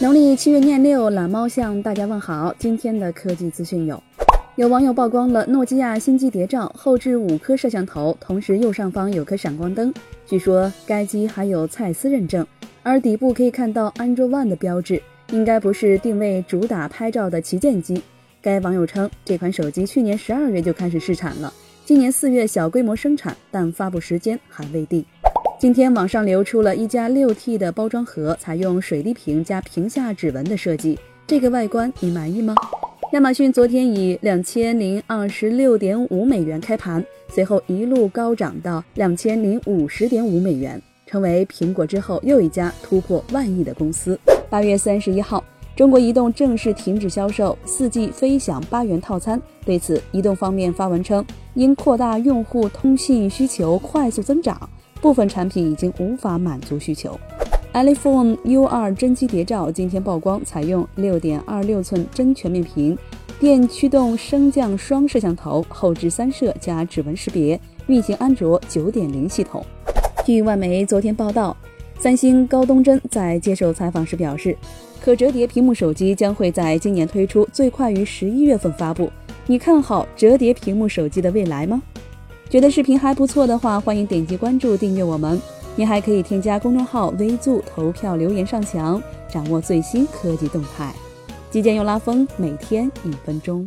农历七月廿六，懒猫向大家问好。今天的科技资讯有：有网友曝光了诺基亚新机谍照，后置五颗摄像头，同时右上方有颗闪光灯。据说该机还有蔡司认证，而底部可以看到 Android One 的标志，应该不是定位主打拍照的旗舰机。该网友称，这款手机去年十二月就开始试产了，今年四月小规模生产，但发布时间还未定。今天网上流出了一加六 T 的包装盒，采用水滴屏加屏下指纹的设计，这个外观你满意吗？亚马逊昨天以两千零二十六点五美元开盘，随后一路高涨到两千零五十点五美元，成为苹果之后又一家突破万亿的公司。八月三十一号，中国移动正式停止销售四 G 飞享八元套餐。对此，移动方面发文称，因扩大用户通信需求快速增长。部分产品已经无法满足需求。iPhone U2 真机谍照今天曝光，采用6.26寸真全面屏、电驱动升降双摄像头，后置三摄加指纹识别，运行安卓9.0系统。据外媒昨天报道，三星高东真在接受采访时表示，可折叠屏幕手机将会在今年推出，最快于十一月份发布。你看好折叠屏幕手机的未来吗？觉得视频还不错的话，欢迎点击关注订阅我们。您还可以添加公众号“微助”投票留言上墙，掌握最新科技动态。基建又拉风，每天一分钟。